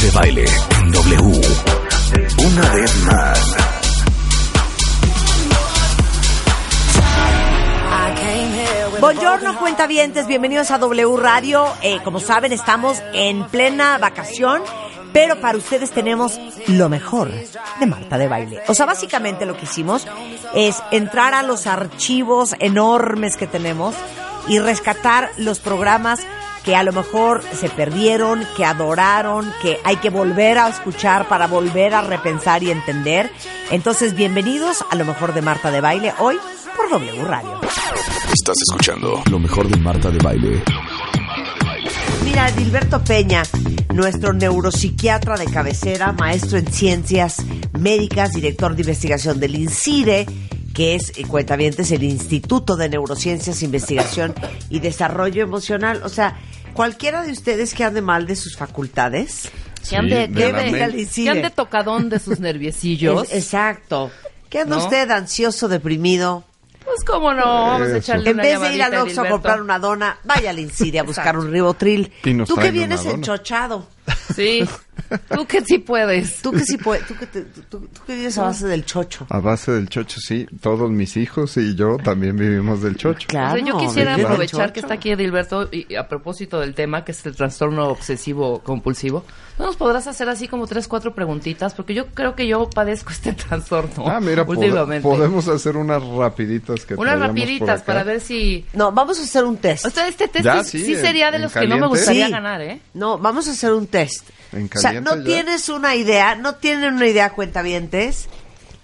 De baile en W. Una vez más. Buongiorno, cuentavientes, bienvenidos a W Radio. Eh, como saben, estamos en plena vacación, pero para ustedes tenemos lo mejor de Marta de Baile. O sea, básicamente lo que hicimos es entrar a los archivos enormes que tenemos y rescatar los programas que a lo mejor se perdieron, que adoraron, que hay que volver a escuchar para volver a repensar y entender. Entonces, bienvenidos a lo mejor de Marta de Baile hoy por W Radio. Estás escuchando lo mejor de Marta de baile. Mira, Dilberto Peña, nuestro neuropsiquiatra de cabecera, maestro en ciencias médicas, director de investigación del INCIDE, que es, eh, cuentavientes, el Instituto de Neurociencias, Investigación y Desarrollo Emocional. O sea, cualquiera de ustedes que ande mal de sus facultades, que ande, de que tocadón de sus nerviecillos. Es- exacto. ¿Qué anda ¿No? usted ansioso, deprimido? Pues cómo no, vamos a Eso. echarle En una vez de ir al Oxxo a comprar una dona, vaya al Incide a buscar un ribotril. Tú que vienes enchochado. Sí, tú que sí puedes. Tú que sí puedes, tú que, te- tú, que vives a base del chocho. A base del chocho, sí. Todos mis hijos y yo también vivimos del chocho. Claro. O sea, yo quisiera aprovechar que está aquí Edilberto y a propósito del tema que es el trastorno obsesivo compulsivo. ¿No nos podrás hacer así como tres, cuatro preguntitas? Porque yo creo que yo padezco este trastorno Ah, mira, últimamente. podemos hacer unas rapiditas que Unas rapiditas acá. para ver si... No, vamos a hacer un test. O sea, este test Ya, sí, sí, sí en- sería de los que no me gustaría Sí. ganar, ¿eh? No, vamos a hacer un test. En o sea, no ya. tienes una idea, no tienen una idea, cuentavientes,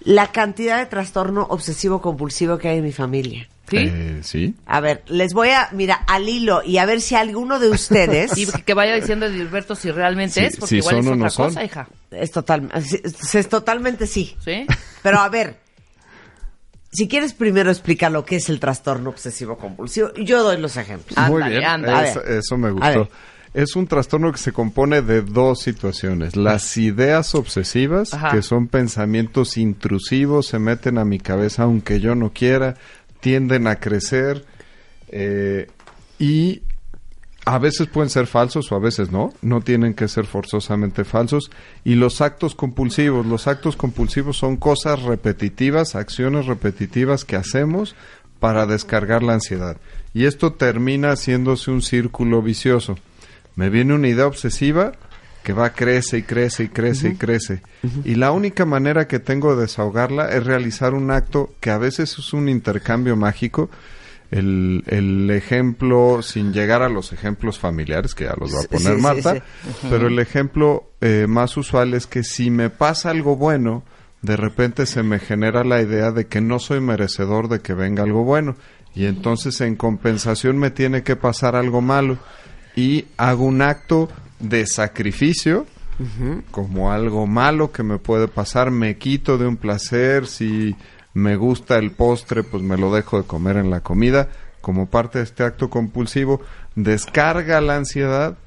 la cantidad de trastorno obsesivo compulsivo que hay en mi familia. ¿Sí? Eh, sí. A ver, les voy a, mira, al hilo y a ver si alguno de ustedes Y que vaya diciendo Edilberto si realmente Sí, es, porque si igual son es o otra no son. cosa, hija. es total, es, es totalmente sí. ¿Sí? Pero a ver, si quieres primero explicar lo que es el trastorno obsesivo compulsivo, yo doy los ejemplos. Muy Ándale, bien. ándale. Eso, eso me A ver. gustó. Es un trastorno que se compone de dos situaciones. Las ideas obsesivas, Ajá. que son pensamientos intrusivos, se meten a mi cabeza aunque yo no quiera, tienden a crecer eh, y a veces pueden ser falsos o a veces no, no tienen que ser forzosamente falsos. Y los actos compulsivos, los actos compulsivos son cosas repetitivas, acciones repetitivas que hacemos para descargar la ansiedad. Y esto termina haciéndose un círculo vicioso. Me viene una idea obsesiva que va crece y crece y crece y crece. Y la única manera que tengo de desahogarla es realizar un acto que a veces es un intercambio mágico. El, el ejemplo, sin llegar a los ejemplos familiares, que ya los va a poner sí, Marta, sí. pero el ejemplo eh, más usual es que si me pasa algo bueno, de repente se me genera la idea de que no soy merecedor de que venga algo bueno. Y entonces en compensación me tiene que pasar algo malo. Y hago un acto de sacrificio, como algo malo que me puede pasar, me quito de un placer, si me gusta el postre, pues me lo dejo de comer en la comida, como parte de este acto compulsivo, descarga la ansiedad,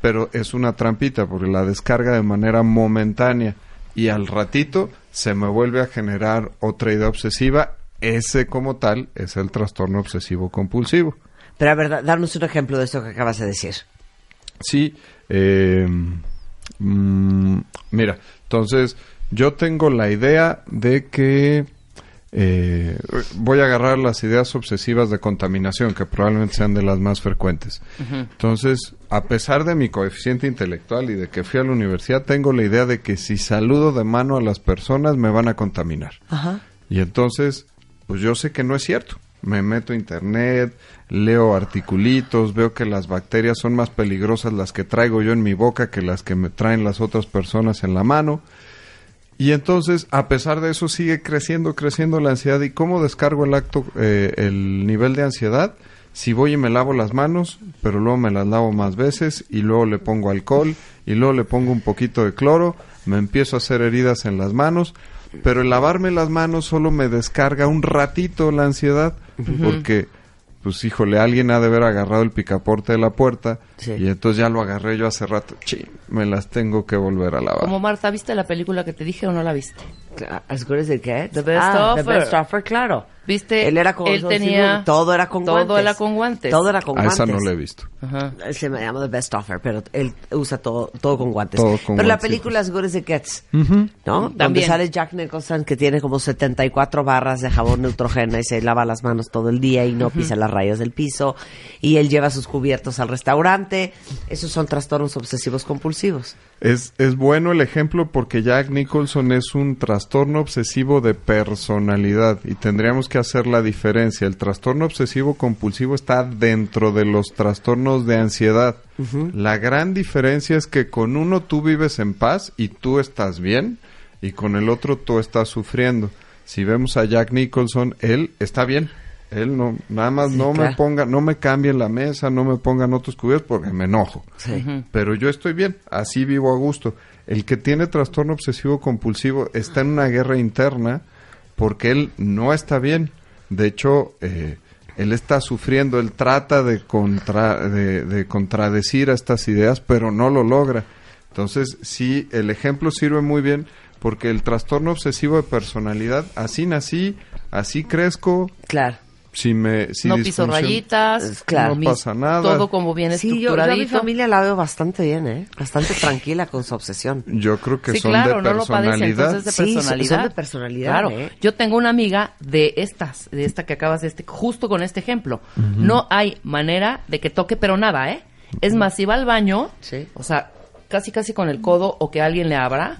pero es una trampita porque la descarga de manera momentánea y al ratito se me vuelve a generar otra idea obsesiva, ese como tal es el trastorno obsesivo compulsivo. Pero a ver, da- darnos un ejemplo de esto que acabas de decir. Sí, eh, mm, mira, entonces yo tengo la idea de que eh, voy a agarrar las ideas obsesivas de contaminación, que probablemente sean de las más frecuentes. Entonces, a pesar de mi coeficiente intelectual y de que fui a la universidad, tengo la idea de que si saludo de mano a las personas me van a contaminar. Ajá. Y entonces, pues yo sé que no es cierto. Me meto a internet, leo articulitos, veo que las bacterias son más peligrosas las que traigo yo en mi boca que las que me traen las otras personas en la mano. Y entonces, a pesar de eso, sigue creciendo, creciendo la ansiedad. ¿Y cómo descargo el acto, eh, el nivel de ansiedad? si voy y me lavo las manos, pero luego me las lavo más veces y luego le pongo alcohol y luego le pongo un poquito de cloro, me empiezo a hacer heridas en las manos, pero el lavarme las manos solo me descarga un ratito la ansiedad, porque pues híjole, alguien ha de haber agarrado el picaporte de la puerta Sí. y entonces ya lo agarré yo hace rato, me las tengo que volver a lavar. Como Marta, ¿viste la película que te dije o no la viste? As good as it gets. The Best ah, Offer. The Best Offer, claro. ¿Viste? Él era con Él tenía- todo era con todo guantes. era con guantes. Todo era con A guantes. esa no la he visto. Ajá. Se me llama The Best Offer, pero él usa todo, todo con guantes. Todo con pero la película As Good as It Gets, ¿no? Donde También. sale Jack Nicholson que tiene como 74 barras de jabón Neutrogena y se lava las manos todo el día y no pisa las rayas del piso y él lleva sus cubiertos al restaurante. Esos son trastornos obsesivos compulsivos. Es, es bueno el ejemplo porque Jack Nicholson es un trastorno obsesivo de personalidad y tendríamos que hacer la diferencia. El trastorno obsesivo compulsivo está dentro de los trastornos de ansiedad. La gran diferencia es que con uno tú vives en paz y tú estás bien y con el otro tú estás sufriendo. Si vemos a Jack Nicholson, él está bien. Él no, nada más Sí, no me ponga, no me cambien la mesa, no me pongan otros cubiertos porque me enojo Sí. pero yo estoy bien, así vivo a gusto. El que tiene trastorno obsesivo compulsivo está en una guerra interna porque él no está bien. De hecho, eh, él está sufriendo, él trata de, contra, de, de contradecir a estas ideas, pero no lo logra. Entonces, sí, el ejemplo sirve muy bien porque el trastorno obsesivo de personalidad, así nací, así crezco, Claro. Si me... Si no piso rayitas, Claro. no pasa nada. todo como bien Sí, yo, yo a mi familia la veo bastante bien, ¿eh? Bastante tranquila con su obsesión. Yo creo que sí, son claro, de no lo padece, personalidad. entonces de Sí, son- personalidad. son de personalidad, Claro, ¿eh? yo tengo una amiga de estas, de esta que acabas de este, justo con este ejemplo. No hay manera de que toque, pero nada, ¿eh? Es más, si va al baño, Sí. o sea, casi casi con el codo o que alguien le abra,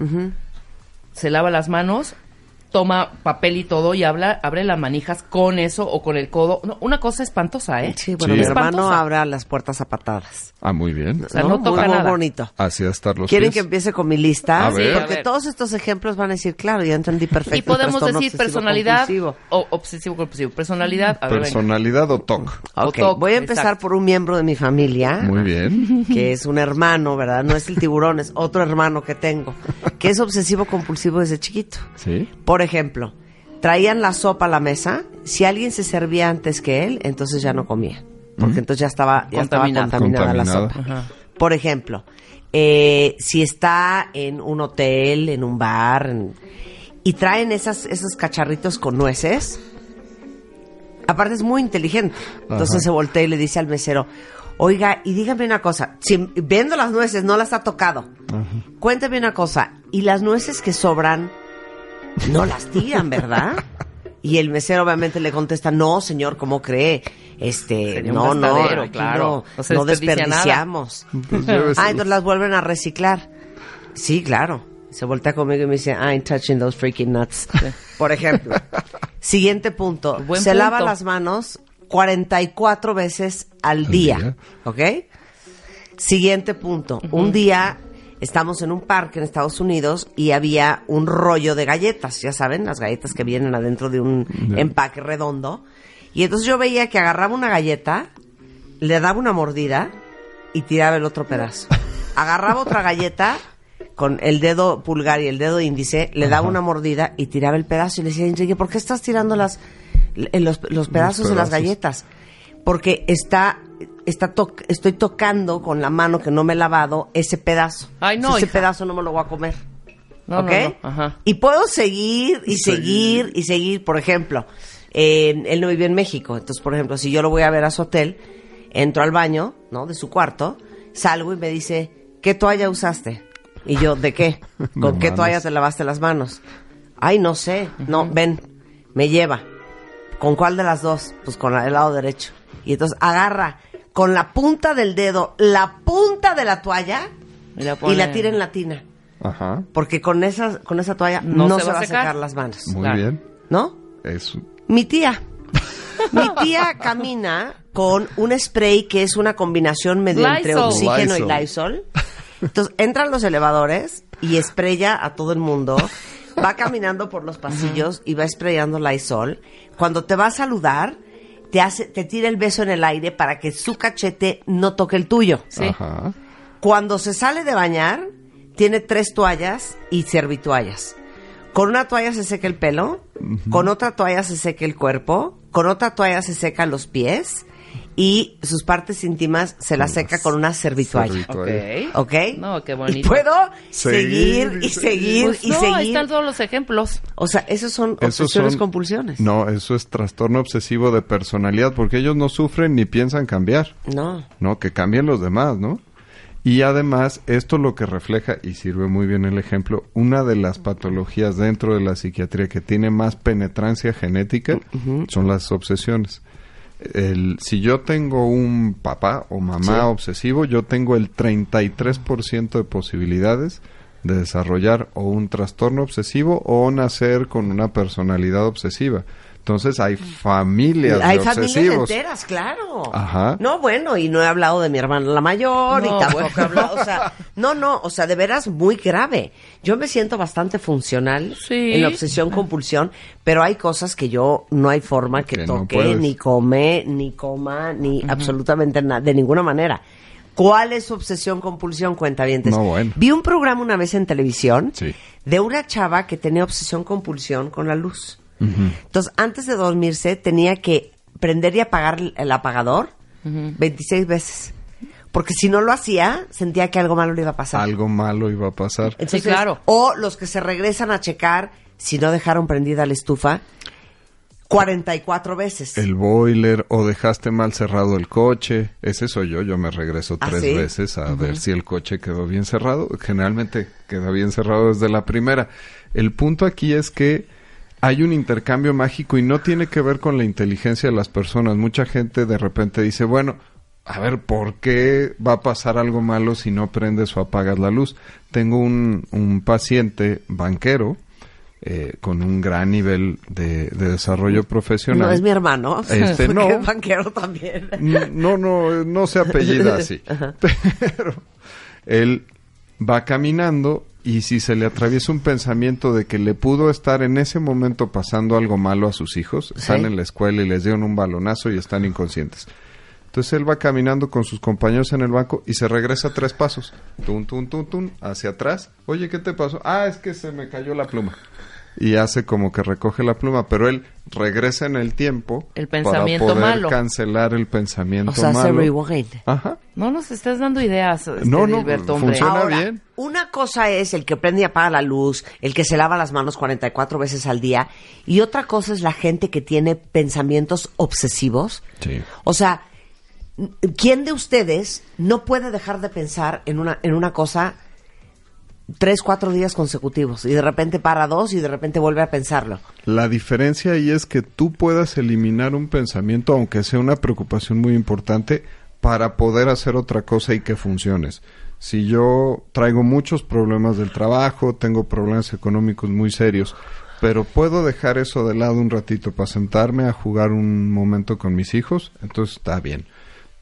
se lava las manos, toma papel y todo y habla, abre las manijas con eso o con el codo. No, una cosa espantosa, ¿eh? Sí, bueno, Sí. mi hermano abre las puertas a patadas. Ah, muy bien. O sea, no toca muy, bonito. Así estar los ¿Quieren que empiece con mi lista? A ver. Sí, a Porque ver. todos estos ejemplos van a decir, claro, ya entendí perfecto. Y podemos decir obsesivo personalidad compulsivo. o obsesivo compulsivo. Personalidad, a ver, venga. Personalidad o TOC. Ok, O TOC, voy a empezar exacto. por un miembro de mi familia. Muy bien. que es un hermano, ¿verdad? No es el tiburón, es otro hermano que tengo, que es obsesivo compulsivo desde chiquito. Sí. Por ejemplo, traían la sopa a la mesa, si alguien se servía antes que él, entonces ya no comía, porque entonces ya estaba, ya estaba Contaminada. contaminada, la Contaminada. sopa. Ajá. Por ejemplo, eh, si está en un hotel, en un bar, en- y traen esas, esos cacharritos con nueces, aparte es muy inteligente. Entonces Ajá. se voltea y le dice al mesero, oiga, y dígame una cosa, si viendo las nueces no las ha tocado, cuéntame una cosa, y las nueces que sobran, no las tiran, ¿verdad? Y el mesero obviamente le contesta, no, señor, ¿cómo cree? Este, Sería no, no, aquí claro. no, No se no desperdicia nada. desperdiciamos. Pues Ah, entonces las vuelven a reciclar. Sí, claro. Se voltea conmigo y me dice, I ain't touching those freaking nuts. Por ejemplo. Siguiente punto. Buen Se lava las manos 44 veces al día. día. ¿Ok? Siguiente punto. Un día estamos en un parque en Estados Unidos y había un rollo de galletas. Ya saben, las galletas que vienen adentro de un empaque redondo. Y entonces yo veía que agarraba una galleta, le daba una mordida y tiraba el otro pedazo. Agarraba otra galleta con el dedo pulgar y el dedo índice, le daba una mordida y tiraba el pedazo. Y le decía, Enrique, ¿por qué estás tirando las, l- los, los pedazos de las pedazos. galletas? Porque está, está to- estoy tocando con la mano que no me he lavado ese pedazo. Ay, no, ese hija. pedazo no me lo voy a comer. No, ¿Ok? no, no, ajá. Y puedo seguir y seguir y seguir. Por ejemplo, eh, él no vive en México. Entonces, por ejemplo, si yo lo voy a ver a su hotel, entro al baño, ¿no? De su cuarto, salgo y me dice, ¿qué toalla usaste? Y yo, ¿de qué? ¿Con qué manos. toalla te lavaste las manos? Ay, no sé. No, ven, me lleva. ¿Con cuál de las dos? Pues con la del lado derecho. Y entonces agarra con la punta del dedo la punta de la toalla Y la, y la tira en la tina. Ajá. Porque con esa, con esa toalla no, No se, va a secar. secar. las manos. Muy Claro. bien. ¿No? Es Mi tía. Mi tía camina con un spray que es una combinación medio entre Lysol. oxígeno y Lysol. Entonces entran los elevadores y spraya a todo el mundo. Va caminando por los pasillos y va sprayando Lysol. Cuando te va a saludar, te hace, te tira el beso en el aire para que su cachete no toque el tuyo. Sí. Ajá. Cuando se sale de bañar, tiene tres toallas y servitoallas. Con una toalla se seca el pelo, con otra toalla se seca el cuerpo, con otra toalla se seca los pies y sus partes íntimas se las seca con una servitoalla. Servitoalla. Ok. ¿Ok? No, qué Y bonito. puedo Seguir seguir y seguir Pues y no, ahí seguir. están todos los ejemplos. O sea, esos son Esos obsesiones son- compulsiones. No, eso es trastorno obsesivo de personalidad, porque ellos no sufren ni piensan cambiar, No. ¿no? Que cambien los demás, ¿no? Y además, esto lo que refleja, y sirve muy bien el ejemplo, una de las patologías dentro de la psiquiatría que tiene más penetrancia genética son las obsesiones. El, si yo tengo un papá o mamá obsesivo, yo tengo el 33% de posibilidades de desarrollar o un trastorno obsesivo o nacer con una personalidad obsesiva. Entonces hay familias Hay de familias enteras, claro. Ajá. No, bueno, y no he hablado de mi hermana la mayor y No, tampoco he hablado, o sea, no, no, o sea, de veras muy grave. Yo me siento bastante funcional Sí. en la obsesión compulsión, pero hay cosas que yo no hay forma que, toque, ni come, ni coma, ni absolutamente nada, de ninguna manera. ¿Cuál es su obsesión compulsión? Cuenta bien. No, bueno. Vi un programa una vez en televisión Sí. de una chava que tenía obsesión compulsión con la luz. Entonces, antes de dormirse, tenía que prender y apagar el- el apagador 26 veces. Porque si no lo hacía, sentía que algo malo le iba a pasar. Algo malo iba a pasar. Entonces, Sí, claro. O los que se regresan a checar si no dejaron prendida la estufa 44 veces. El boiler o dejaste mal cerrado el coche. Ese soy yo. Yo me regreso ¿Ah, tres sí? veces a ver si el coche quedó bien cerrado. Generalmente queda bien cerrado desde la primera. El punto aquí es que hay un intercambio mágico y no tiene que ver con la inteligencia de las personas. Mucha gente de repente dice, bueno, a ver, ¿por qué va a pasar algo malo si no prendes o apagas la luz? Tengo un, un paciente banquero eh, con un gran nivel de, de desarrollo profesional. no es mi hermano. Este, no. es banquero también. No, no, no se apellida así. Pero él va caminando y si se le atraviesa un pensamiento de que le pudo estar en ese momento pasando algo malo a sus hijos, están en la escuela y les dieron un balonazo y están inconscientes. Entonces él va caminando con sus compañeros en el banco y se regresa tres pasos. Tun, tun, tun, tun, hacia atrás. Oye, ¿qué te pasó? Ah, es que se me cayó la pluma. Y hace como que recoge la pluma, pero él regresa en el tiempo El pensamiento para poder malo. cancelar el pensamiento O sea, malo. rewind. Ajá. No nos estás dando ideas, este, No, no, funciona. Ahora, bien. una cosa es el que prende y apaga la luz, el que se lava las manos 44 veces al día, y otra cosa es la gente que tiene pensamientos obsesivos. Sí. O sea, ¿quién de ustedes no puede dejar de pensar en una, en una cosa tres, cuatro días consecutivos y de repente para dos y de repente vuelve a pensarlo? La diferencia ahí es que tú puedas eliminar un pensamiento, aunque sea una preocupación muy importante, para poder hacer otra cosa y que funciones. Si yo traigo muchos problemas del trabajo, tengo problemas económicos muy serios, pero puedo dejar eso de lado un ratito para sentarme a jugar un momento con mis hijos, entonces está bien.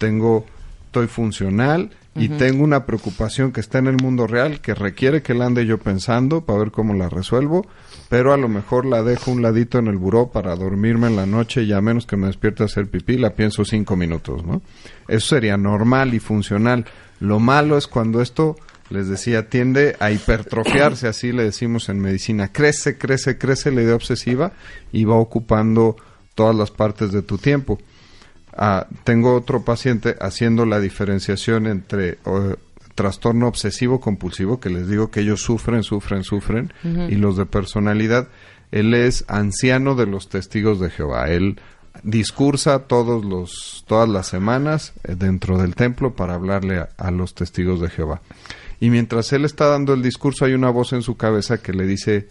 Tengo, estoy funcional y tengo una preocupación que está en el mundo real que requiere que la ande yo pensando para ver cómo la resuelvo, pero a lo mejor la dejo un ladito en el buró para dormirme en la noche y a menos que me despierte a hacer pipí, la pienso cinco minutos, ¿no? Eso sería normal y funcional. Lo malo es cuando esto, les decía, tiende a hipertrofiarse, así le decimos en medicina. Crece, crece, crece la idea obsesiva y va ocupando todas las partes de tu tiempo. Ah, tengo otro paciente haciendo la diferenciación entre trastorno obsesivo compulsivo, que les digo que ellos sufren, sufren, sufren, y los de personalidad. Él es anciano de los testigos de Jehová. Él discursa todos los, todas las semanas eh, dentro del templo para hablarle a, a los testigos de Jehová. Y mientras él está dando el discurso, hay una voz en su cabeza que le dice,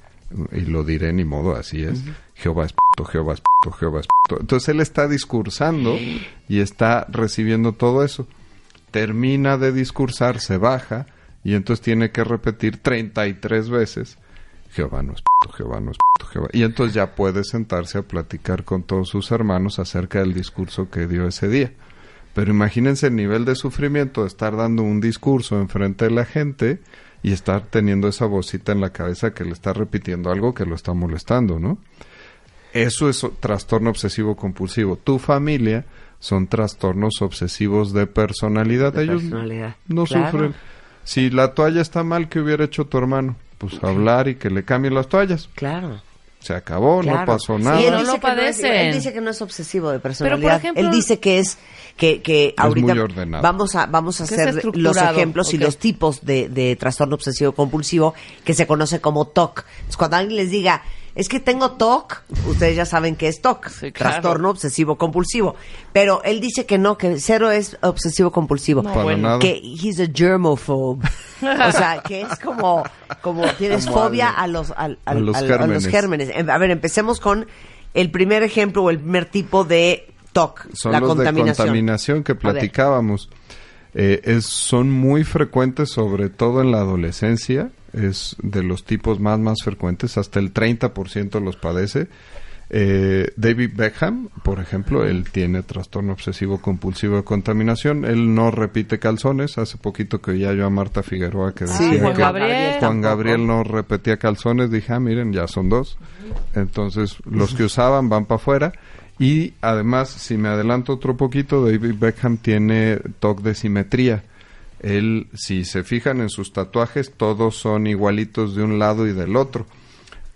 y lo diré ni modo, así es, Jehová es puto, Jehová es puto, Jehová es puto. Entonces él está discursando y está recibiendo todo eso. Termina de discursar, se baja y entonces tiene que repetir 33 veces, Jehová no es puto, Jehová no es puto, Jehová. Y entonces ya puede sentarse a platicar con todos sus hermanos acerca del discurso que dio ese día. Pero imagínense el nivel de sufrimiento de estar dando un discurso enfrente de la gente y estar teniendo esa vocita en la cabeza que le está repitiendo algo que lo está molestando, ¿no? Eso es trastorno obsesivo compulsivo. Tu familia son trastornos obsesivos de personalidad. De Ellos personalidad, no claro. sufren. Si la toalla está mal, ¿qué hubiera hecho tu hermano? Pues hablar y que le cambien las toallas. Claro. Se acabó, no pasó Sí, nada. él no dice lo que no es- padecen. él dice que no es obsesivo de personalidad. ejemplo- él dice que es que, que ahorita muy ordenado. vamos a vamos a hacer los ejemplos y los tipos de, de trastorno obsesivo compulsivo que se conoce como TOC. Entonces, cuando alguien les diga es que tengo TOC, ustedes ya saben que es TOC, Sí, claro. trastorno obsesivo compulsivo. Pero él dice que no, que cero es obsesivo compulsivo. No, Para bueno. nada. Que he's a germophobe. o sea, que es como, como tienes Como fobia a los, a los a los gérmenes. Em, A ver, empecemos con el primer ejemplo o el primer tipo de TOC, Son la los contaminación. de contaminación que A ver. Eh, es, son muy frecuentes, sobre todo en la adolescencia. Es de los tipos más, más frecuentes. Hasta el 30% los padece. Eh, David Beckham, por ejemplo, él tiene trastorno obsesivo compulsivo de contaminación. Él no repite calzones. Hace poquito que ya yo a Marta Figueroa que Sí, decía Juan que Gabriel. Juan. Gabriel no repetía calzones. Dije, ah, miren, ya son dos. Entonces, los que usaban van para afuera. Y además, si me adelanto otro poquito, David Beckham tiene TOC de simetría. Él, si se fijan en sus tatuajes, todos son igualitos de un lado y del otro.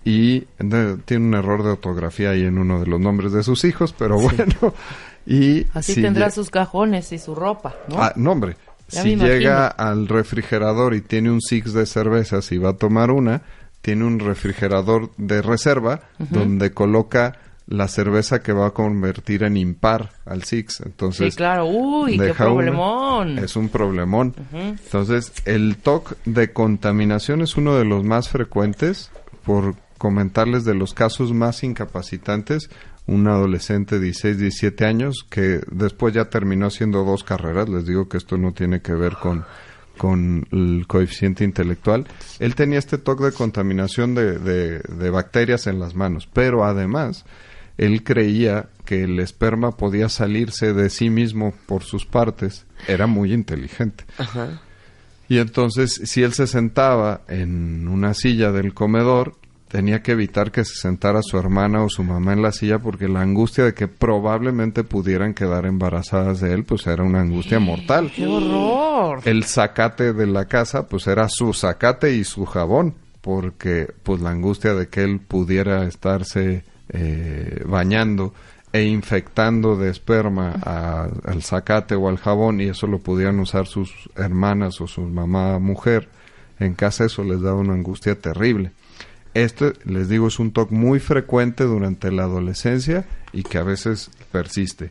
Y de- tiene un error de ortografía ahí en uno de los nombres de sus hijos, pero bueno. Y Así si tendrá sus cajones y su ropa, ¿no? Ah, no, hombre. Ya si llega al refrigerador y tiene un six de cervezas y va a tomar una, tiene un refrigerador de reserva donde coloca la cerveza que va a convertir en impar al six. Entonces, sí, claro. Uy, qué una. problemón. Es un problemón. Entonces, el TOC de contaminación es uno de los más frecuentes. Por comentarles de los casos más incapacitantes, un adolescente de 16, 17 años que después ya terminó haciendo dos carreras. Les digo que esto no tiene que ver con, con el coeficiente intelectual. Él tenía este TOC de contaminación de, de- de bacterias en las manos, pero además él creía que el esperma podía salirse de sí mismo por sus partes. Era muy inteligente. Ajá. Y entonces, si él se sentaba en una silla del comedor, tenía que evitar que se sentara su hermana o su mamá en la silla porque la angustia de que probablemente pudieran quedar embarazadas de él, pues era una angustia mortal. ¡Qué horror! El zacate de la casa, pues era su zacate y su jabón, porque pues la angustia de que él pudiera estarse eh, bañando e infectando de esperma a- al zacate o al jabón y eso lo pudieran usar sus hermanas o su mamá mujer en casa, eso les daba una angustia terrible. Este, les digo, es un TOC muy frecuente durante la adolescencia y que a veces persiste.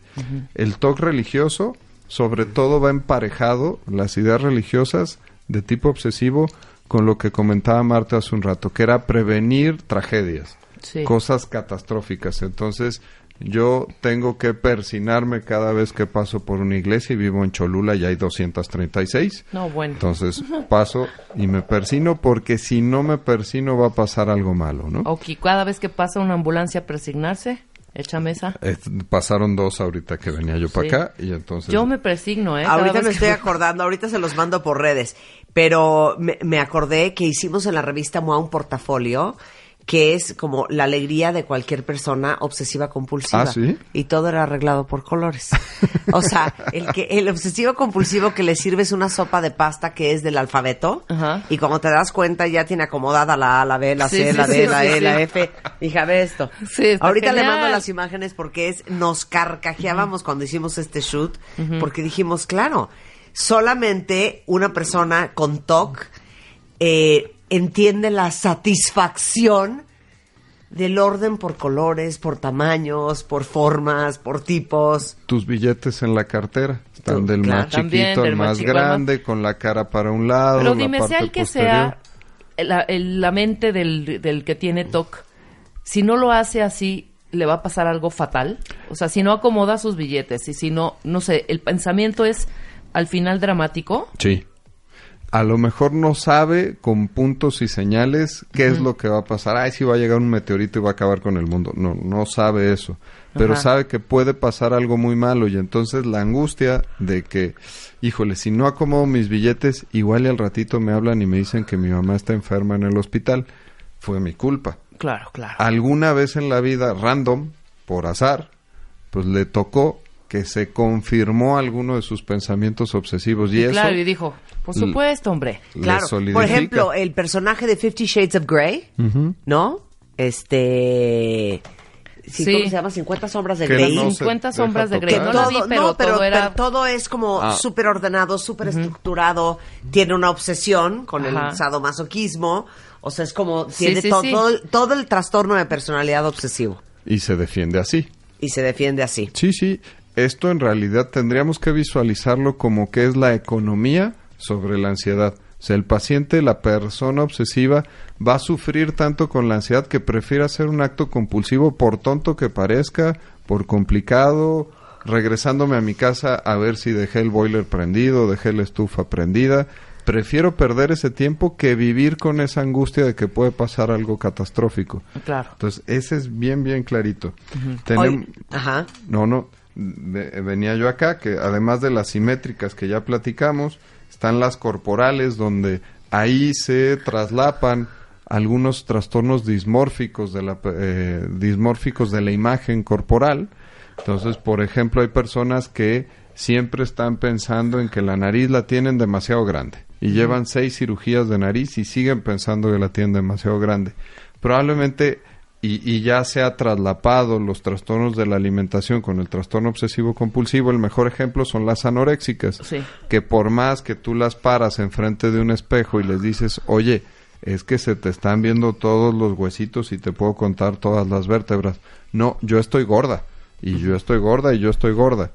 El TOC religioso, sobre todo, va emparejado, las ideas religiosas de tipo obsesivo, con lo que comentaba Marta hace un rato, que era prevenir tragedias, Sí. cosas catastróficas. Entonces, yo tengo que persinarme cada vez que paso por una iglesia y vivo en Cholula y hay 236. No, bueno. Entonces paso y me persino porque si no me persino va a pasar algo malo, ¿no? Ok, cada vez que pasa una ambulancia a persignarse, echa mesa. Eh, pasaron dos ahorita que venía yo para Sí. acá y entonces... Yo me persigno, ¿eh? Cada Ahorita me que- estoy acordando, ahorita se los mando por redes, pero me, me acordé que hicimos en la revista MOA un portafolio que es como la alegría de cualquier persona obsesiva compulsiva. Ah, ¿sí? Y todo era arreglado por colores. O sea, el que el obsesivo compulsivo que le sirves una sopa de pasta que es del alfabeto Ajá. y cuando te das cuenta ya tiene acomodada la A, la B, la C, Sí, la D, sí, la sí, E, sí. la F. Hija, ve esto. Sí, está Ahorita le mando las imágenes porque es nos carcajeábamos cuando hicimos este shoot porque dijimos, claro, solamente una persona con TOC eh, entiende la satisfacción del orden por colores, por tamaños, por formas, por tipos. Tus billetes en la cartera están Tú, del claro. más chiquito al más grande, con la cara para un lado, Pero la dime, parte sea el que posterior. sea la, el- la mente del, del que tiene TOC, si no lo hace así, le va a pasar algo fatal. O sea, si no acomoda sus billetes y si no, no sé, el pensamiento es al final dramático. Sí. A lo mejor no sabe con puntos y señales qué es lo que va a pasar. Ay, si va a llegar un meteorito y va a acabar con el mundo. No, no sabe eso. Pero Ajá. sabe que puede pasar algo muy malo y entonces la angustia de que, híjole, si no acomodo mis billetes, igual y al ratito me hablan y me dicen que mi mamá está enferma en el hospital. Fue mi culpa. Claro, claro. alguna vez en la vida, random, por azar, pues le tocó que se confirmó alguno de sus pensamientos obsesivos y, Y eso claro, y dijo, por supuesto, hombre. Claro. Por ejemplo, el personaje de Fifty Shades of Grey. ¿no? Este. Sí, Sí. ¿Cómo se llama? 50 sombras de Grey. no se 50 deja sombras de Grey. No la vi, pero no, pero, todo era... pero todo es como Ah. súper ordenado, súper estructurado. Tiene una obsesión con Ajá. el sadomasoquismo. O sea, es como. Tiene sí, to- sí. Todo, el- todo el trastorno de personalidad obsesivo. y se defiende así. Y se defiende así. Sí, sí. Esto en realidad tendríamos que visualizarlo como que es la economía sobre la ansiedad. O sea, el paciente, la persona obsesiva, va a sufrir tanto con la ansiedad que prefiere hacer un acto compulsivo por tonto que parezca, por complicado, regresándome a mi casa a ver si dejé el boiler prendido, dejé la estufa prendida. Prefiero perder ese tiempo que vivir con esa angustia de que puede pasar algo catastrófico. Claro. Entonces, ese es bien, bien clarito. Ajá. no, no. Ve- venía yo acá, que además de las simétricas que ya platicamos, están las corporales, donde ahí se traslapan algunos trastornos dismórficos de la, eh, dismórficos de la imagen corporal. Entonces, por ejemplo, hay personas que siempre están pensando en que la nariz la tienen demasiado grande y llevan seis cirugías de nariz y siguen pensando que la tienen demasiado grande. Probablemente y, y ya se ha traslapado los trastornos de la alimentación con el trastorno obsesivo compulsivo, el mejor ejemplo son las anoréxicas, Sí. que por más que tú las paras enfrente de un espejo y les dices, oye, es que se te están viendo todos los huesitos y te puedo contar todas las vértebras. No, yo estoy gorda, y yo estoy gorda, y yo estoy gorda.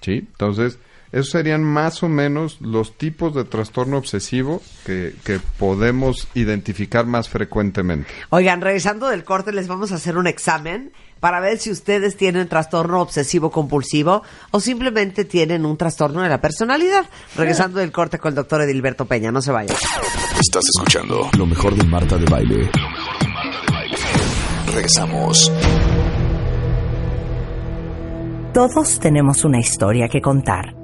¿Sí? Entonces, esos serían más o menos los tipos de trastorno obsesivo que, que podemos identificar más frecuentemente. Oigan, regresando del corte, les vamos a hacer un examen para ver si ustedes tienen trastorno obsesivo compulsivo o simplemente tienen un trastorno de la personalidad. Regresando del corte con el doctor Edilberto Peña, no se vayan. Estás escuchando lo mejor de Marta de Baile. Regresamos. Todos tenemos una historia que contar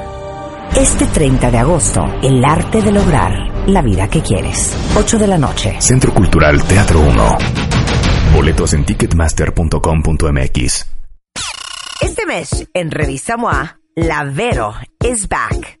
Este 30 de agosto, el arte de lograr la vida que quieres. 8 de la noche. Centro Cultural Teatro 1. Boletos en ticketmaster.com.mx. Este mes, en Revista MOA, La Vero is back.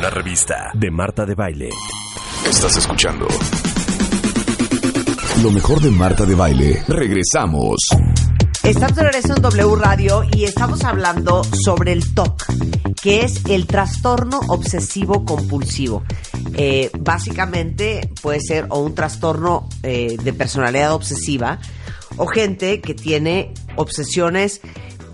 Una revista de Marta de Baile. Estás escuchando lo mejor de Marta de Baile. Regresamos. Estamos de regreso en W Radio y estamos hablando sobre el TOC, que es el trastorno obsesivo compulsivo. Eh, básicamente puede ser o un trastorno eh, de personalidad obsesiva o gente que tiene obsesiones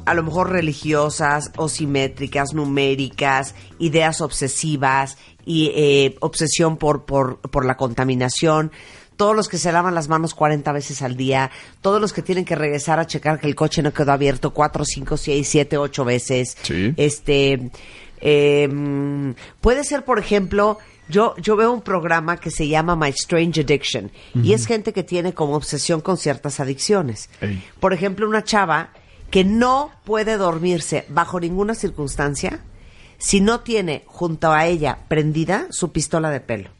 a lo mejor religiosas o simétricas, numéricas, ideas obsesivas y eh, obsesión por, por, por la contaminación todos los que se lavan las manos 40 veces al día, todos los que tienen que regresar a checar que el coche no quedó abierto 4, 5, 6, 7, 8 veces. Sí. Este, eh, puede ser, por ejemplo, yo, yo veo un programa que se llama My Strange Addiction y es gente que tiene como obsesión con ciertas adicciones. Ey. Por ejemplo, una chava que no puede dormirse bajo ninguna circunstancia si no tiene junto a ella prendida su pistola de pelo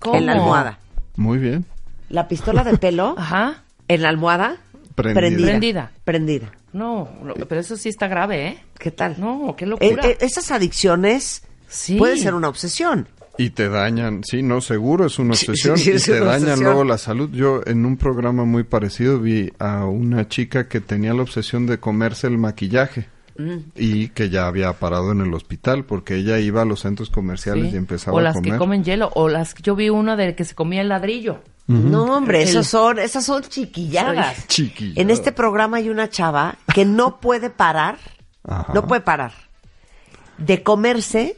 ¿Cómo? en la almohada. Muy bien. La pistola de pelo Ajá. en la almohada Prendida. prendida. Prendida. Prendida. No, no, pero eso sí está grave, ¿eh? ¿Qué tal? No, qué Eh, locura. eh, esas adicciones Sí. puede ser una obsesión. Y te dañan, sí, no, seguro es una Sí, obsesión. sí, y es te dañan obsesión. luego la salud. Yo en un programa muy parecido vi a una chica que tenía la obsesión de comerse el maquillaje. y que ya había parado en el hospital porque ella iba a los centros comerciales Sí. y empezaba o a las comer. que comen hielo, o las yo vi una de que se comía el ladrillo. No, hombre, El- esas son, esas son chiquilladas. Chiquilladas. En este programa hay una chava que no puede parar, Ajá. no puede parar de comerse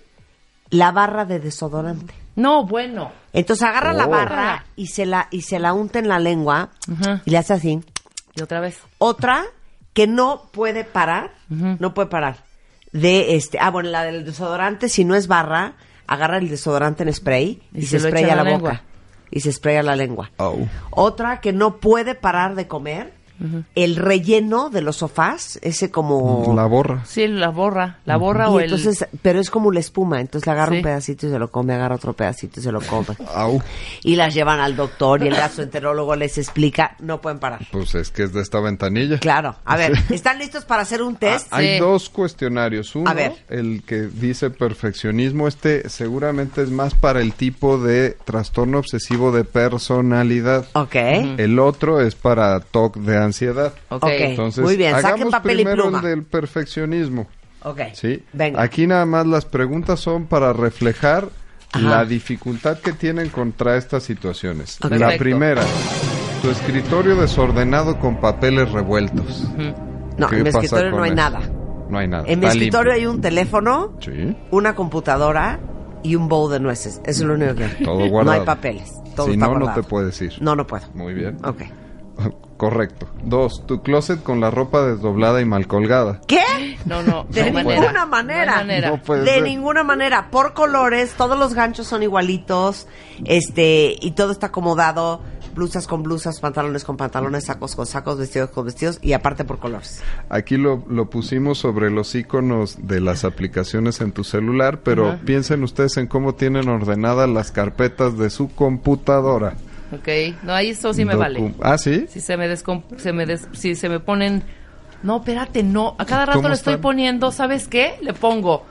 la barra de desodorante. No, bueno. Entonces agarra la Oh. barra y se la y se la unta en la lengua y le hace así. Y otra vez. Otra que no puede parar, no puede parar de este, ah bueno, la del desodorante si no es barra, agarra el desodorante en spray y, Y se, se spraya la, en la boca lengua. y se spraya la lengua. Au. Otra que no puede parar de comer, el relleno de los sofás, ese como La borra. Sí, la borra, la borra y o entonces, pero es como la espuma, entonces le agarra Sí. un pedacito y se lo come, agarra otro pedacito y se lo come. Au. y las llevan al doctor y el gastroenterólogo les explica, no pueden parar. Pues es que es de esta ventanilla. Claro, a ver, ¿están listos para hacer un test? Ah, Hay Sí. dos cuestionarios. Uno, A ver. el que dice perfeccionismo, este seguramente es más para el tipo de trastorno obsesivo de personalidad. Ok, El otro es para TOC de ansiedad. Ok. Entonces, muy bien, saquen hagamos papel y primero pluma. el del perfeccionismo. Ok, Sí. venga. Aquí nada más las preguntas son para reflejar Ajá. la dificultad que tienen contra estas situaciones. Ok. La Perfecto. primera, tu escritorio desordenado con papeles revueltos. No, ¿Qué en mi pasa escritorio no hay eso? nada. No hay nada. En mi Está escritorio limpio. hay un teléfono, Sí. una computadora y un bowl de nueces. Eso es lo único que hay. Todo No guardado. hay papeles. Todo si está no, no guardado. te puedes ir. No, no puedo. Muy bien. Ok. Correcto. Dos, tu closet con la ropa desdoblada y mal colgada. ¿Qué? No, no, De no ninguna manera. manera. No hay manera. No puede de ser. ninguna manera, por colores, todos los ganchos son igualitos, este, y todo está acomodado, blusas con blusas, pantalones con pantalones, sacos con sacos, vestidos con vestidos, y aparte por colores. Aquí lo, lo pusimos sobre los iconos de las aplicaciones en tu celular, pero piensen ustedes en cómo tienen ordenadas las carpetas de su computadora. Ok. No, ahí eso sí me Docu- vale. Ah, sí. Si se me descom- se me des- si se me ponen no, espérate, no, a cada rato ¿Cómo le estoy poniendo, ¿sabes qué? Le pongo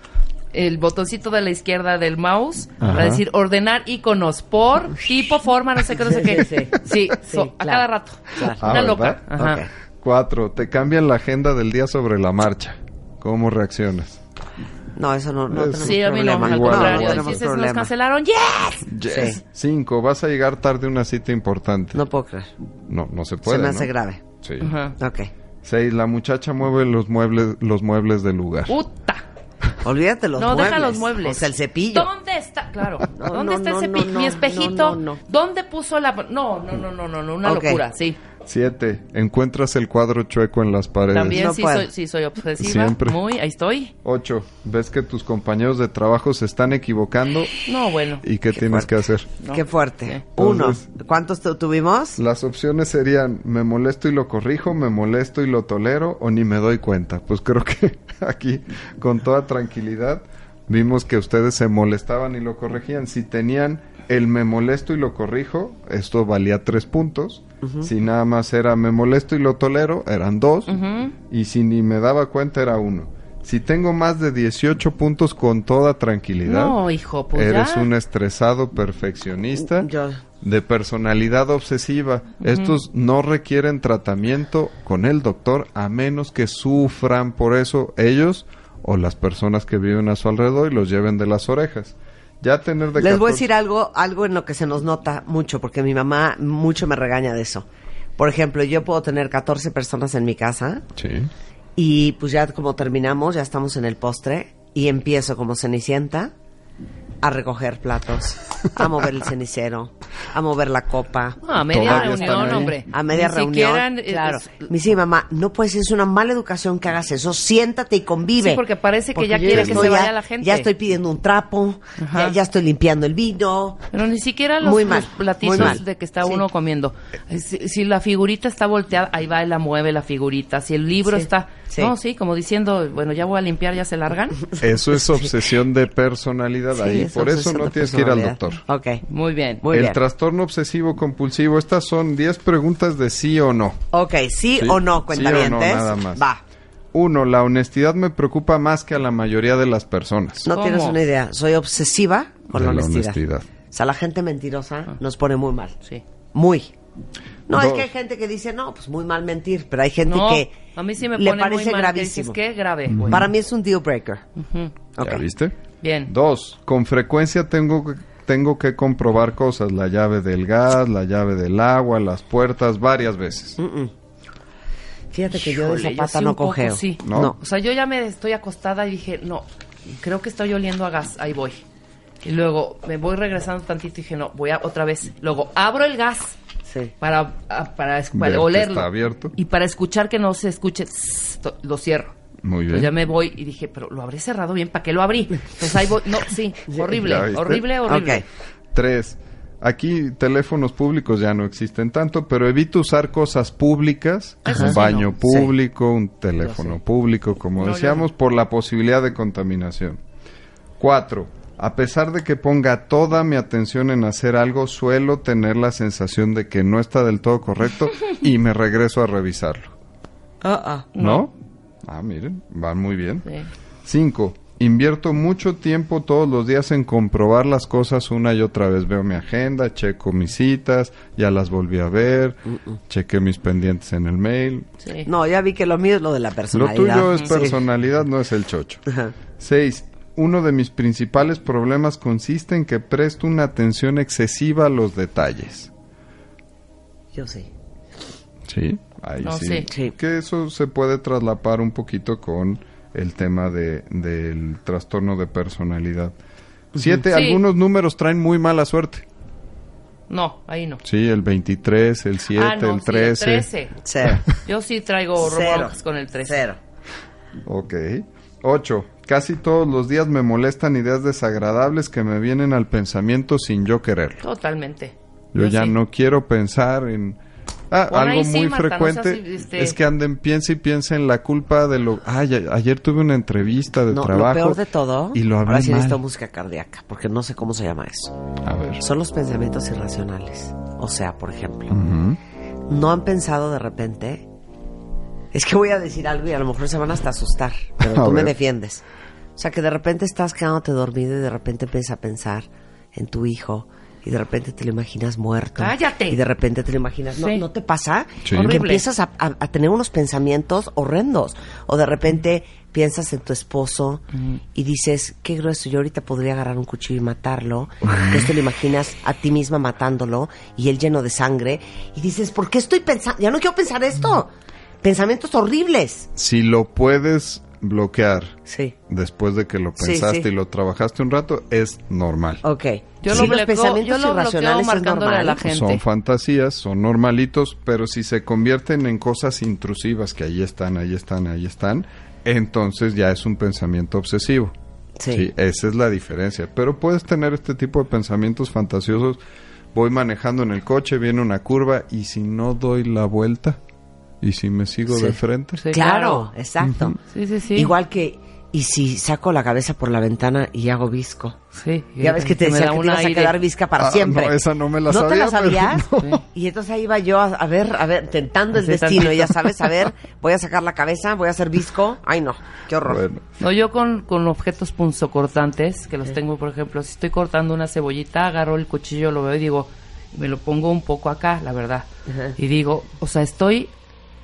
el botoncito de la izquierda del mouse Ajá. para decir ordenar iconos por tipo, forma, no sé qué, no sé qué. Sí, sí. Sí, Sí, so- a cada rato. Claro. Ah, Una ¿verdad? loca. Ajá. Cuatro, te cambian la agenda del día sobre la marcha. ¿Cómo reaccionas? No, eso no, no Es- tenemos Sí, a mí no, problema. al contrario. tenemos Si se nos problema. cancelaron, ¡yes! Yes. Sí. Cinco, vas a llegar tarde a una cita importante. No puedo creer. No, no se puede. se me ¿no? hace grave. Sí. Ajá. Ok. Seis, la muchacha mueve los muebles, los muebles del lugar. Puta. Olvídate los no, muebles. deja los muebles. O sea, el cepillo. ¿Dónde está? Claro. No, ¿Dónde no, está no, el cepillo? no, Mi no, espejito. no, no, no. ¿Dónde puso la.? No, no, no, no, no, no. Una Ok. locura, sí. Siete, encuentras el cuadro chueco en las paredes. También No sí, soy, sí soy obsesiva. Siempre. Muy, ahí estoy. Ocho, ves que tus compañeros de trabajo se están equivocando No, bueno. y qué, tienes fuerte. que hacer. No. Qué fuerte. Sí. Uno. ¿Cuántos tu- tuvimos? Las opciones serían me molesto y lo corrijo, me molesto y lo tolero o ni me doy cuenta. Pues creo que aquí con toda tranquilidad vimos que ustedes se molestaban y lo corregían. Si tenían el me molesto y lo corrijo, esto valía tres puntos. Si nada más era me molesto y lo tolero, eran dos. Y si ni me daba cuenta, era uno. Si tengo más de 18 puntos con toda tranquilidad, No, hijo, pues eres ya. un estresado perfeccionista Yo. de personalidad obsesiva. Estos no requieren tratamiento con el doctor a menos que sufran por eso ellos o las personas que viven a su alrededor y los lleven de las orejas. Ya tener de Les voy a 14 decir algo, algo en lo que se nos nota mucho, porque mi mamá mucho me regaña de eso. Por ejemplo, yo puedo tener 14 personas en mi casa Sí. y pues ya como terminamos, ya estamos en el postre y empiezo como cenicienta a recoger platos, a mover el cenicero, a mover la copa. Ah, a media Todavía reunión, hombre. A media Ni reunión. siquiera, eh, claro. es- Me dice mi mamá, no puedes, es una mala educación que hagas eso. Siéntate y convive. Sí, porque parece que ya quiere que estoy se vaya ya- la gente. Ya estoy pidiendo un trapo, ya, ya estoy limpiando el vino. Pero ni siquiera los, Muy mal, los platitos muy mal. de que está Sí. uno comiendo. Si, si la figurita está volteada, ahí va y la mueve la figurita. Si el libro Sí, está... sí. No, sí, como diciendo, bueno, ya voy a limpiar, ya se largan. Eso es obsesión de personalidad Sí, ahí. Por eso no tienes que ir al doctor. Ok, Muy bien. muy el bien. trastorno obsesivo compulsivo, estas son 10 preguntas de sí o no. Ok, ¿sí, Sí, o no, sí o cuentavientes? no, nada más. Va. Uno, la honestidad me preocupa más que a la mayoría de las personas. No ¿Cómo? tienes una idea. Soy obsesiva con De la la honestidad. honestidad. O sea, la gente mentirosa nos pone muy mal. Sí. Muy. No, es Dos. que hay gente que dice, no, pues muy mal mentir, pero hay gente No, que, a mí sí me mentir, pero hay gente que dice, no, pues muy mal mentir, pero hay gente No, que a mí sí me le pone parece muy mal. que gravísimo. dices, qué grave. Para mí es un deal breaker. Ujú. Ok. ¿Ya viste? Bien. Dos, con frecuencia tengo que, tengo que comprobar cosas, la llave del gas, la llave del agua, las puertas, varias veces. Fíjate que yo de zapata sí no poco, cojeo. sí. ¿No? O sea, yo ya me estoy acostada y dije, no, creo que estoy oliendo a gas, ahí voy. Y luego me voy regresando tantito y dije, no, voy a otra vez. Luego abro el gas Sí. para, para, para olerlo. está abierto. Y para escuchar que no se escuche, lo cierro. Muy Entonces bien. ya me voy y dije, pero lo habré cerrado bien, ¿para qué lo abrí? Entonces ahí voy, no, sí, horrible, horrible, horrible. Ok. Tres, aquí teléfonos públicos ya no existen tanto, pero evito usar cosas públicas, un sí, baño no. público, un teléfono público, como No, decíamos, por la posibilidad de contaminación. Cuatro, a pesar de que ponga toda mi atención en hacer algo, suelo tener la sensación de que no está del todo correcto y me regreso a revisarlo. Ah, ah. ¿No? Ah, miren, van muy bien. Sí. Cinco, invierto mucho tiempo todos los días en comprobar las cosas una y otra vez. Veo mi agenda, checo mis citas, ya las volví a ver, chequé mis pendientes en el mail. Sí. No, ya vi que lo mío es lo de la Lo personalidad. tuyo es Sí. personalidad, no es el chocho. Ajá. Seis, uno de mis principales problemas consiste en que presto una atención excesiva a los detalles. Yo sí. Sí, ahí No, sí. sí. Sí. Que eso se puede traslapar un poquito con el tema de, del trastorno de personalidad. Siete, Sí. algunos números traen muy mala suerte. No, ahí no. Sí, el 23, el 7, ah, no, el sí, 13. 13. Cero. Yo sí traigo Cero. broncas con el 13. Cero. Ok. 8. Casi todos los días me molestan ideas desagradables que me vienen al pensamiento sin yo quererlo. Totalmente. Yo, ya sí. no quiero pensar en... Ah, algo sí, muy Marta, no frecuente seas, este- es que anden, piense y piense en la culpa de lo... Ay, a- ayer tuve una entrevista de No, trabajo. lo peor de todo, Y lo hablé ahora sí mal. necesito música cardíaca, porque no sé cómo se llama eso. A ver. Son los pensamientos irracionales. O sea, por ejemplo. ¿no han pensado de repente? Es que voy a decir algo y a lo mejor se van hasta a asustar, pero A tú me defiendes. O sea, que de repente estás quedándote dormido y de repente empiezas a pensar en tu hijo y de repente te lo imaginas muerto. ¡Cállate! Y de repente te lo imaginas. ¿No, Sí. ¿no te pasa? Sí. Que Horrible. empiezas a, a- a tener unos pensamientos horrendos. O de repente piensas en tu esposo y dices, qué grueso, yo ahorita podría agarrar un cuchillo y matarlo. Entonces te lo imaginas a ti misma matándolo y él lleno de sangre. Y dices, ¿por qué estoy pensando? Ya no quiero pensar esto. Pensamientos horribles. Si lo puedes bloquear Sí. después de que lo pensaste sí. y lo trabajaste un rato, es normal. Ok. Yo Sí, lo los bloqueo- pensamientos yo lo bloqueo irracionales es marcándole a la gente. Son fantasías, son normalitos, pero si se convierten en cosas intrusivas que ahí están, ahí están, ahí están, entonces ya es un pensamiento obsesivo. Sí. esa es la diferencia. Pero puedes tener este tipo de pensamientos fantasiosos. Voy manejando en el coche, viene una curva y si no doy la vuelta y si me sigo Sí. de frente, Sí, Claro, exacto. Sí, sí, sí. Igual que, ¿y si saco la cabeza por la ventana y hago visco? Sí. Ya ves que te decía que te ibas a quedar visca para Ah, siempre. no, esa no me la ¿No te la sabías? no. Y entonces ahí iba yo a, a ver, a ver, tentando el destino, ya sabes, a ver, voy a sacar la cabeza, voy a hacer visco. Ay, no, qué horror. bueno, No, yo con, con objetos punzocortantes, que los tengo, por ejemplo, si estoy cortando una cebollita, agarro el cuchillo, lo veo y digo, me lo pongo un poco acá, la verdad. Ajá. Y digo, o sea, estoy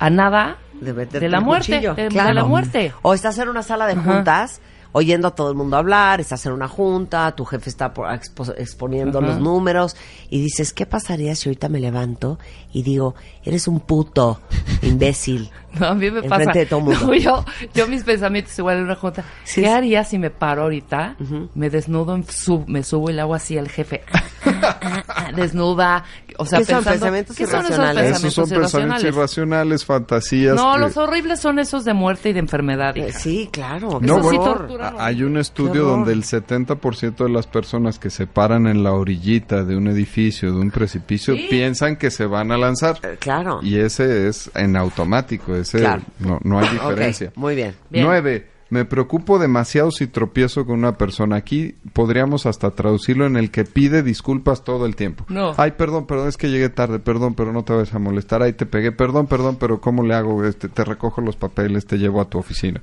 a nada De, la muerte, cuchillo, de, de claro. la muerte. O estás en una sala de Ajá. juntas, oyendo a todo el mundo hablar, estás en una junta, tu jefe está por- expo- exponiendo Ajá. los números y dices, ¿qué pasaría si ahorita me levanto y digo, eres un puto, imbécil? No, a mí me pasa. de todo mundo. No, yo, yo mis pensamientos igual en una junta. Sí, ¿Qué sí. haría si me paro ahorita? Me desnudo, en sub, me subo el agua así al jefe. Desnuda. O sea, ¿Qué son, pensando, pensamientos ¿qué son esos irracionales? esos son pensamientos irracionales? fantasías. No, que- los horribles son esos de muerte y de enfermedad. Eh, sí, claro. No, Eso sí horror. tortura. A- Hay un estudio donde el 70% de las personas que se paran en la orillita de un edificio, de un precipicio, Sí. piensan que se van a lanzar. Eh, claro. Y ese es en automático, ese Claro. no, no hay diferencia. muy bien. Bien. Nueve, me preocupo demasiado si tropiezo con una persona. Aquí podríamos hasta traducirlo en el que pide disculpas todo el tiempo. No. Ay, perdón, perdón, es que llegué tarde, perdón, pero no te vayas a molestar. Ay, te pegué, perdón, perdón, pero ¿cómo le hago? Este, te recojo los papeles, te llevo a tu oficina.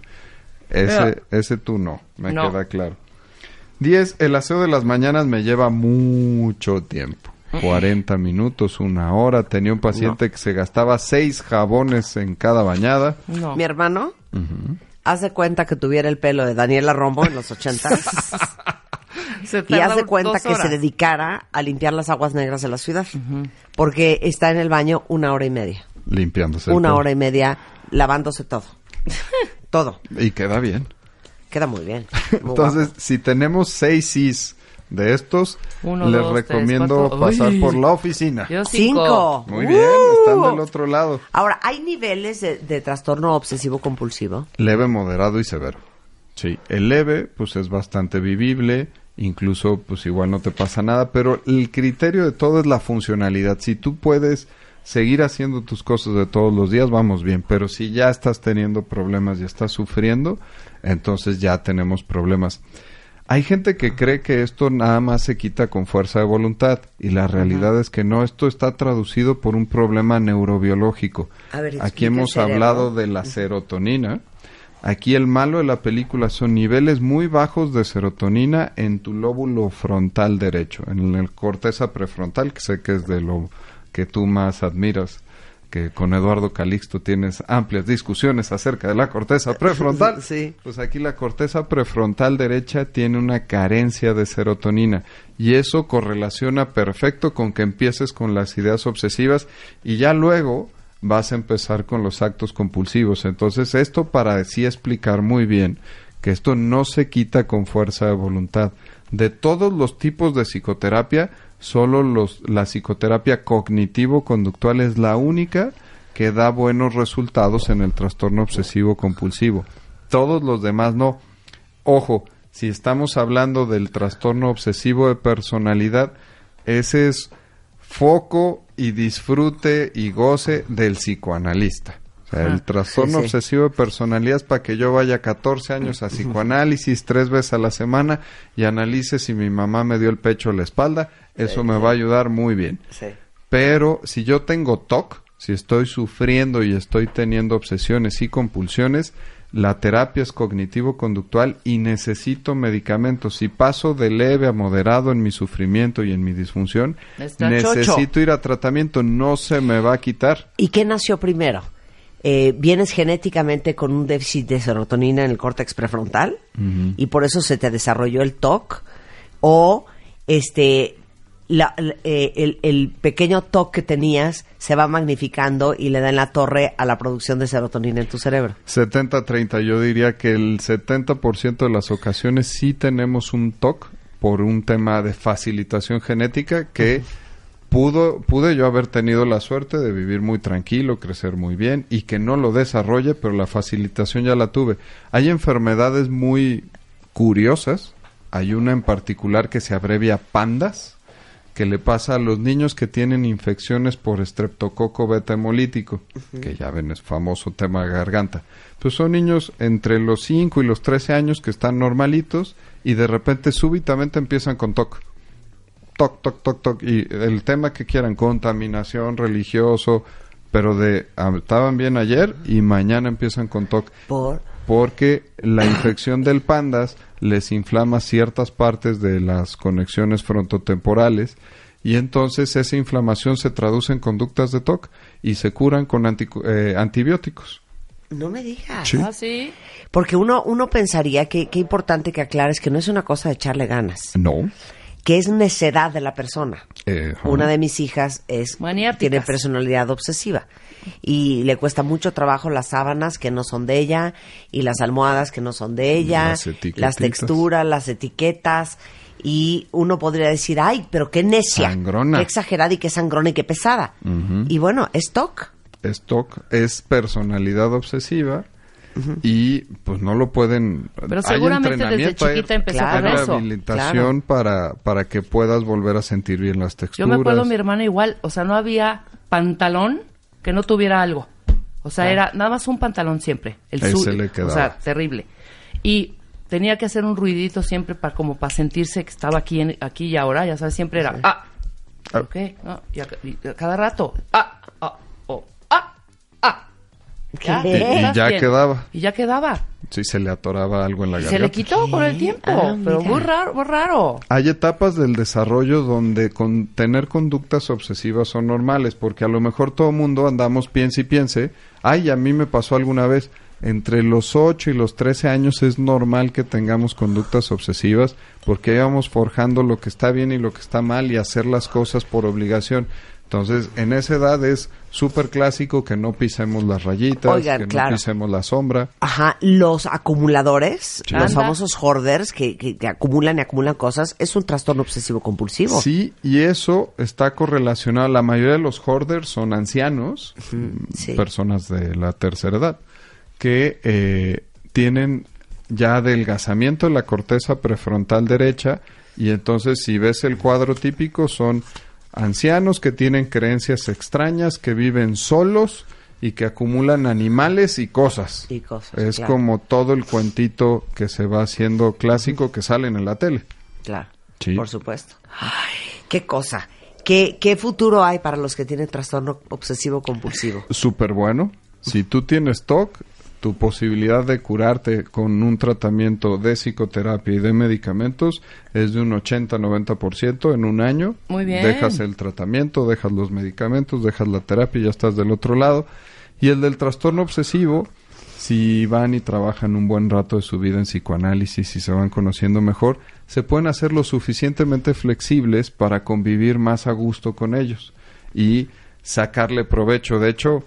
Ese, ese tú no, me No. queda claro. Diez, el aseo de las mañanas me lleva mucho tiempo. 40 minutos, una hora. Tenía un paciente que se gastaba seis jabones en cada bañada. No. Mi hermano hace cuenta que tuviera el pelo de Daniela Rombo en los ochentas Se y tarda hace cuenta que se dedicara a limpiar las aguas negras de la ciudad. Porque está en el baño una hora y media. Limpiándose. Una hora y media lavándose todo. todo. Y queda bien. Queda muy bien. Muy Entonces, guapo. si tenemos seis de estos, Uno, les dos, tres, recomiendo cuatro. pasar Uy. por la oficina. Yo Cinco. Muy bien, están del otro lado. Ahora, ¿hay niveles de, de trastorno obsesivo compulsivo? Leve, moderado y severo. Sí, el leve, pues es bastante vivible, incluso, pues igual no te pasa nada, pero el criterio de todo es la funcionalidad. Si tú puedes seguir haciendo tus cosas de todos los días, vamos bien, pero si ya estás teniendo problemas y estás sufriendo, entonces ya tenemos problemas. Hay gente que cree que esto nada más se quita con fuerza de voluntad y la realidad es que no, esto está traducido por un problema neurobiológico. A ver, Aquí hemos hablado de la serotonina. Aquí el malo de la película son niveles muy bajos de serotonina en tu lóbulo frontal derecho, en el corteza prefrontal, que sé que es de lo que tú más admiras, que con Eduardo Calixto tienes amplias discusiones acerca de la corteza prefrontal. Sí. Pues aquí la corteza prefrontal derecha tiene una carencia de serotonina y eso correlaciona perfecto con que empieces con las ideas obsesivas y ya luego vas a empezar con los actos compulsivos. Entonces esto para así explicar muy bien que esto no se quita con fuerza de voluntad. De todos los tipos de psicoterapia, solo los, la psicoterapia cognitivo-conductual es la única que da buenos resultados en el trastorno obsesivo compulsivo. Todos los demás no. Ojo, si estamos hablando del trastorno obsesivo de personalidad, ese es foco y disfrute y goce del psicoanalista. O sea, el trastorno sí, sí. obsesivo de personalidad es para que yo vaya 14 años a psicoanálisis tres veces a la semana y analice si mi mamá me dio el pecho o la espalda. Eso me va a ayudar muy bien. Sí. Pero si yo tengo TOC, si estoy sufriendo y estoy teniendo obsesiones y compulsiones, la terapia es cognitivo-conductual y necesito medicamentos. Si paso de leve a moderado en mi sufrimiento y en mi disfunción, Está necesito chocho. ir a tratamiento. No se me va a quitar. ¿Y qué nació primero? Eh, ¿Vienes genéticamente con un déficit de serotonina en el córtex prefrontal y por eso se te desarrolló el TOC? ¿O este, la- eh, el, el pequeño TOC que tenías se va magnificando y le da en la torre a la producción de serotonina en tu cerebro? 70-30, yo diría que el 70% de las ocasiones sí tenemos un TOC por un tema de facilitación genética que pudo, pude yo haber tenido la suerte de vivir muy tranquilo, crecer muy bien y que no lo desarrolle, pero la facilitación ya la tuve. Hay enfermedades muy curiosas, hay una en particular que se abrevia PANDAS, que le pasa a los niños que tienen infecciones por estreptococo beta hemolítico, que ya ven es famoso tema de garganta. Pues son niños entre los 5 y los 13 años que están normalitos y de repente súbitamente empiezan con TOC. Toc, toc, toc, toc. Y el tema que quieran, contaminación, religioso, pero de ah, estaban bien ayer y mañana empiezan con TOC Por porque la infección del pandas les inflama ciertas partes de las conexiones frontotemporales y entonces esa inflamación se traduce en conductas de TOC y se curan con eh, antibióticos. no me digas. Sí. Ah, sí. Porque uno, uno pensaría que qué importante que aclares que no es una cosa de echarle ganas, No. Que es necedad de la persona. Eh. Una de mis hijas es Maniáticas. tiene personalidad obsesiva y le cuesta mucho trabajo las sábanas que no son de ella y las almohadas que no son de ella, Las las texturas, las etiquetas y uno podría decir, ay, pero qué necia, Sangrona. qué exagerada y qué sangrona y qué pesada. Y bueno, es TOC. es TOC, es personalidad obsesiva y pues no lo pueden Pero hay seguramente desde chiquita empezó Claro. hay eso. rehabilitación para para que puedas volver a sentir bien las Yo texturas me acuerdo mi hermana igual, o sea, no había pantalón que no tuviera algo. O sea, era nada más un pantalón siempre. El Ese su- le quedaba. O sea, terrible. Y tenía que hacer un ruidito siempre para como para sentirse que estaba aquí en- aquí y ahora, ya sabes, siempre era ah. Ah. ¿Ok? No, y a, y a cada rato ah, ¿Qué? Y- ya quedaba. Y ya quedaba. Sí, se le atoraba algo en la garganta. se le quitó con el tiempo, Ah, pero muy raro, muy raro. Hay etapas del desarrollo donde con tener conductas obsesivas son normales, porque a lo mejor todo mundo andamos piense y piense, ay, a mí me pasó alguna vez. Entre los 8 y los 13 años es normal que tengamos conductas obsesivas porque ahí vamos forjando lo que está bien y lo que está mal y hacer las cosas por obligación. Entonces, en esa edad es súper clásico que no pisemos las rayitas, Oigan, que claro. no pisemos la sombra. Ajá, los acumuladores, Sí. los Anda. famosos hoarders que, que- que acumulan y acumulan cosas, es un trastorno obsesivo compulsivo. Sí, y eso está correlacionado. La mayoría de los hoarders son ancianos, sí. personas de la tercera edad, que eh, tienen ya adelgazamiento de la corteza prefrontal derecha y entonces si ves el cuadro típico son ancianos que tienen creencias extrañas, que viven solos y que acumulan animales y cosas. Y cosas, es claro. como todo el cuentito que se va haciendo clásico que salen en la tele. Claro, Sí. por supuesto. Ay, qué cosa. ¿Qué, ¿Qué futuro hay para los que tienen trastorno obsesivo compulsivo? súper bueno. Si tú tienes TOC, tu posibilidad de curarte con un tratamiento de psicoterapia y de medicamentos es de un 80-90% en un año. Muy bien. Dejas el tratamiento, dejas los medicamentos, dejas la terapia y ya estás del otro lado. Y el del trastorno obsesivo, si van y trabajan un buen rato de su vida en psicoanálisis y se van conociendo mejor, se pueden hacer lo suficientemente flexibles para convivir más a gusto con ellos y sacarle provecho. De hecho,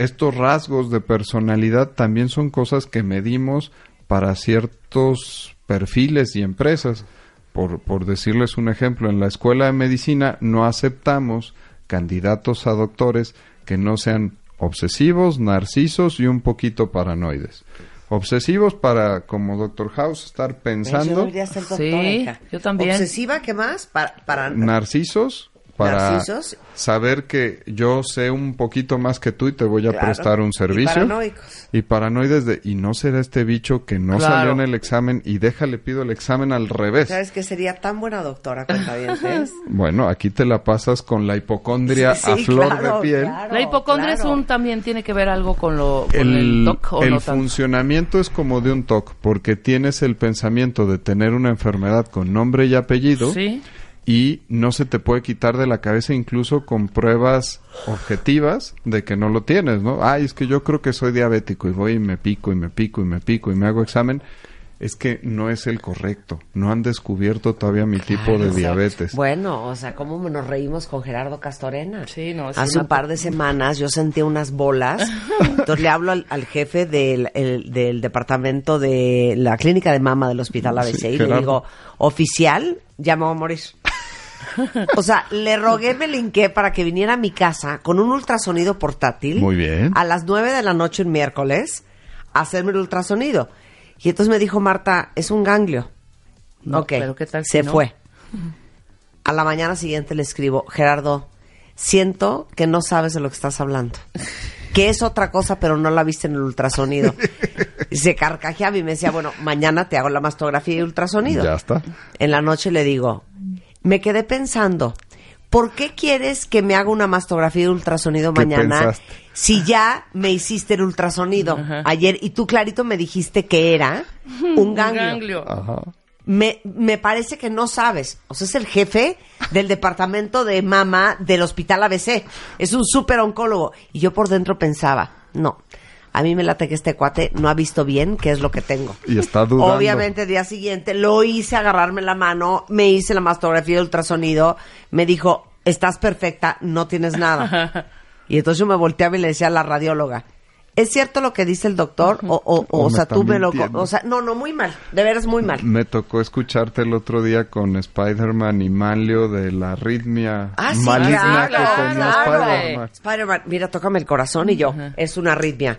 estos rasgos de personalidad también son cosas que medimos para ciertos perfiles y empresas. Por, por decirles un ejemplo, en la escuela de medicina no aceptamos candidatos a doctores que no sean obsesivos, narcisos y un poquito paranoides. Obsesivos para, como Doctor House, estar pensando. debería ser doctora, Sí, hija. yo también. ¿Obsesiva qué más? Para, para... narcisos para Narcisos. saber que yo sé un poquito más que tú y te voy a Claro. prestar un Y servicio. paranoicos. Y paranoides de, y no será este bicho que no Claro. salió en el examen y déjale pido el examen al revés. ¿Sabes que sería tan buena doctora cuentavientes? Bueno, aquí te la pasas con la hipocondria Sí, a flor claro, de piel. claro. La hipocondria es un también tiene que ver algo con lo con el, El, TOC o el no tanto? funcionamiento es como de un TOC, porque tienes el pensamiento de tener una enfermedad con nombre y apellido Sí. Y no se te puede quitar de la cabeza incluso con pruebas objetivas de que no lo tienes, ¿no? Ay, es que yo creo que soy diabético y voy y me pico y me pico y me pico y me hago examen. Es que no es el correcto. No han descubierto todavía mi tipo de diabetes. Bueno, o sea, ¿cómo nos reímos con Gerardo Castorena? Sí, no, es Hace una- un par de semanas yo sentí unas bolas. Entonces le hablo al, al jefe del, el- del departamento de la clínica de mama del hospital ABC Sí, y le digo, oficial, ya me voy a morir. O sea, le rogué, me linqué para que viniera a mi casa con un ultrasonido portátil. Muy bien. A las 9 de la noche un miércoles a hacerme el ultrasonido. Y entonces me dijo Marta, es un ganglio. No, ok, pero ¿qué tal si se no? fue. A la mañana siguiente le escribo, Gerardo, siento que no sabes de lo que estás hablando. Que es otra cosa, pero no la viste en el ultrasonido. Y se carcajeaba y me decía, bueno, mañana te hago la mastografía y ultrasonido. Ya está. En la noche le digo, me quedé pensando, ¿por qué quieres que me haga una mastografía y ultrasonido ¿Qué mañana pensaste? si ya me hiciste el ultrasonido Ajá. ayer y tú clarito me dijiste que era un ganglio? ganglio. Ajá. Me, me parece que no sabes. O sea, es el jefe del departamento de mama del hospital ABC. Es un súper oncólogo. Y yo por dentro pensaba, no, a mí me late que este cuate no ha visto bien qué es lo que tengo. Y está dudando. Obviamente, el día siguiente lo hice agarrarme la mano, me hice la mastografía de ultrasonido, me dijo, estás perfecta, no tienes nada. y entonces yo me volteaba y le decía a la radióloga, ¿es cierto lo que dice el doctor? O, o, o, sea, tú me lo... O sea, no, no, muy mal, de veras muy mal. Me tocó escucharte el otro día con Spider-Man y Manlio de la arritmia Ah, sí, maligna claro, que tenía claro. Spider-Man. Spider-Man, mira, tócame el corazón y yo, es una arritmia.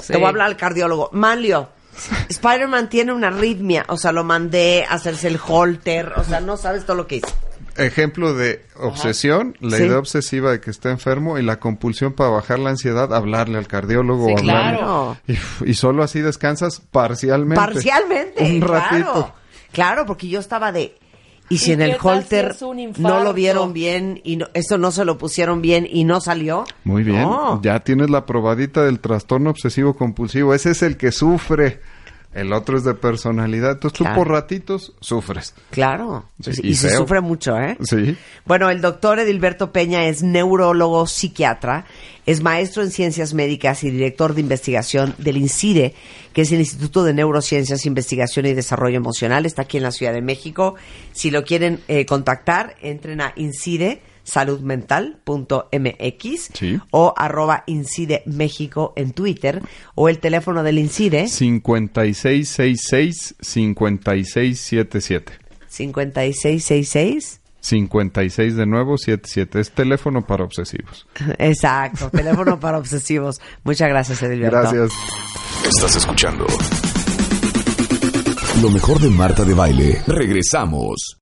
Sí. Te voy a hablar al cardiólogo. Manlio, Spider-Man tiene una arritmia. O sea, lo mandé a hacerse el holter. O sea, no sabes todo lo que hice. Ejemplo de obsesión, la Sí. idea obsesiva de que está enfermo y la compulsión para bajar la ansiedad, hablarle al cardiólogo Sí, o hablarle. claro. Y, y solo así descansas parcialmente. Parcialmente. Un claro. ratito. Claro, porque yo estaba de. Y si ¿Y en el si holter no lo vieron bien y no, eso no se lo pusieron bien y no salió. Muy bien. No. Ya tienes la probadita del trastorno obsesivo compulsivo. Ese es el que sufre. El otro es de personalidad. Entonces Claro. tú por ratitos sufres. Claro. Sí, y y se sufre mucho, ¿eh? Sí. Bueno, el doctor Edilberto Peña es neurólogo psiquiatra, es maestro en ciencias médicas y director de investigación del INCIDE, que es el Instituto de Neurociencias, Investigación y Desarrollo Emocional. Está aquí en la Ciudad de México. Si lo quieren eh, contactar, entren a incide saludmental.mx Sí. o arroba incide México en Twitter o el teléfono del incide 5666-5677. 5666 56 de nuevo, 77. Es teléfono para obsesivos. Exacto, teléfono para obsesivos. Muchas gracias, Edilberto. Gracias. Estás escuchando lo mejor de Marta de Baile. Regresamos.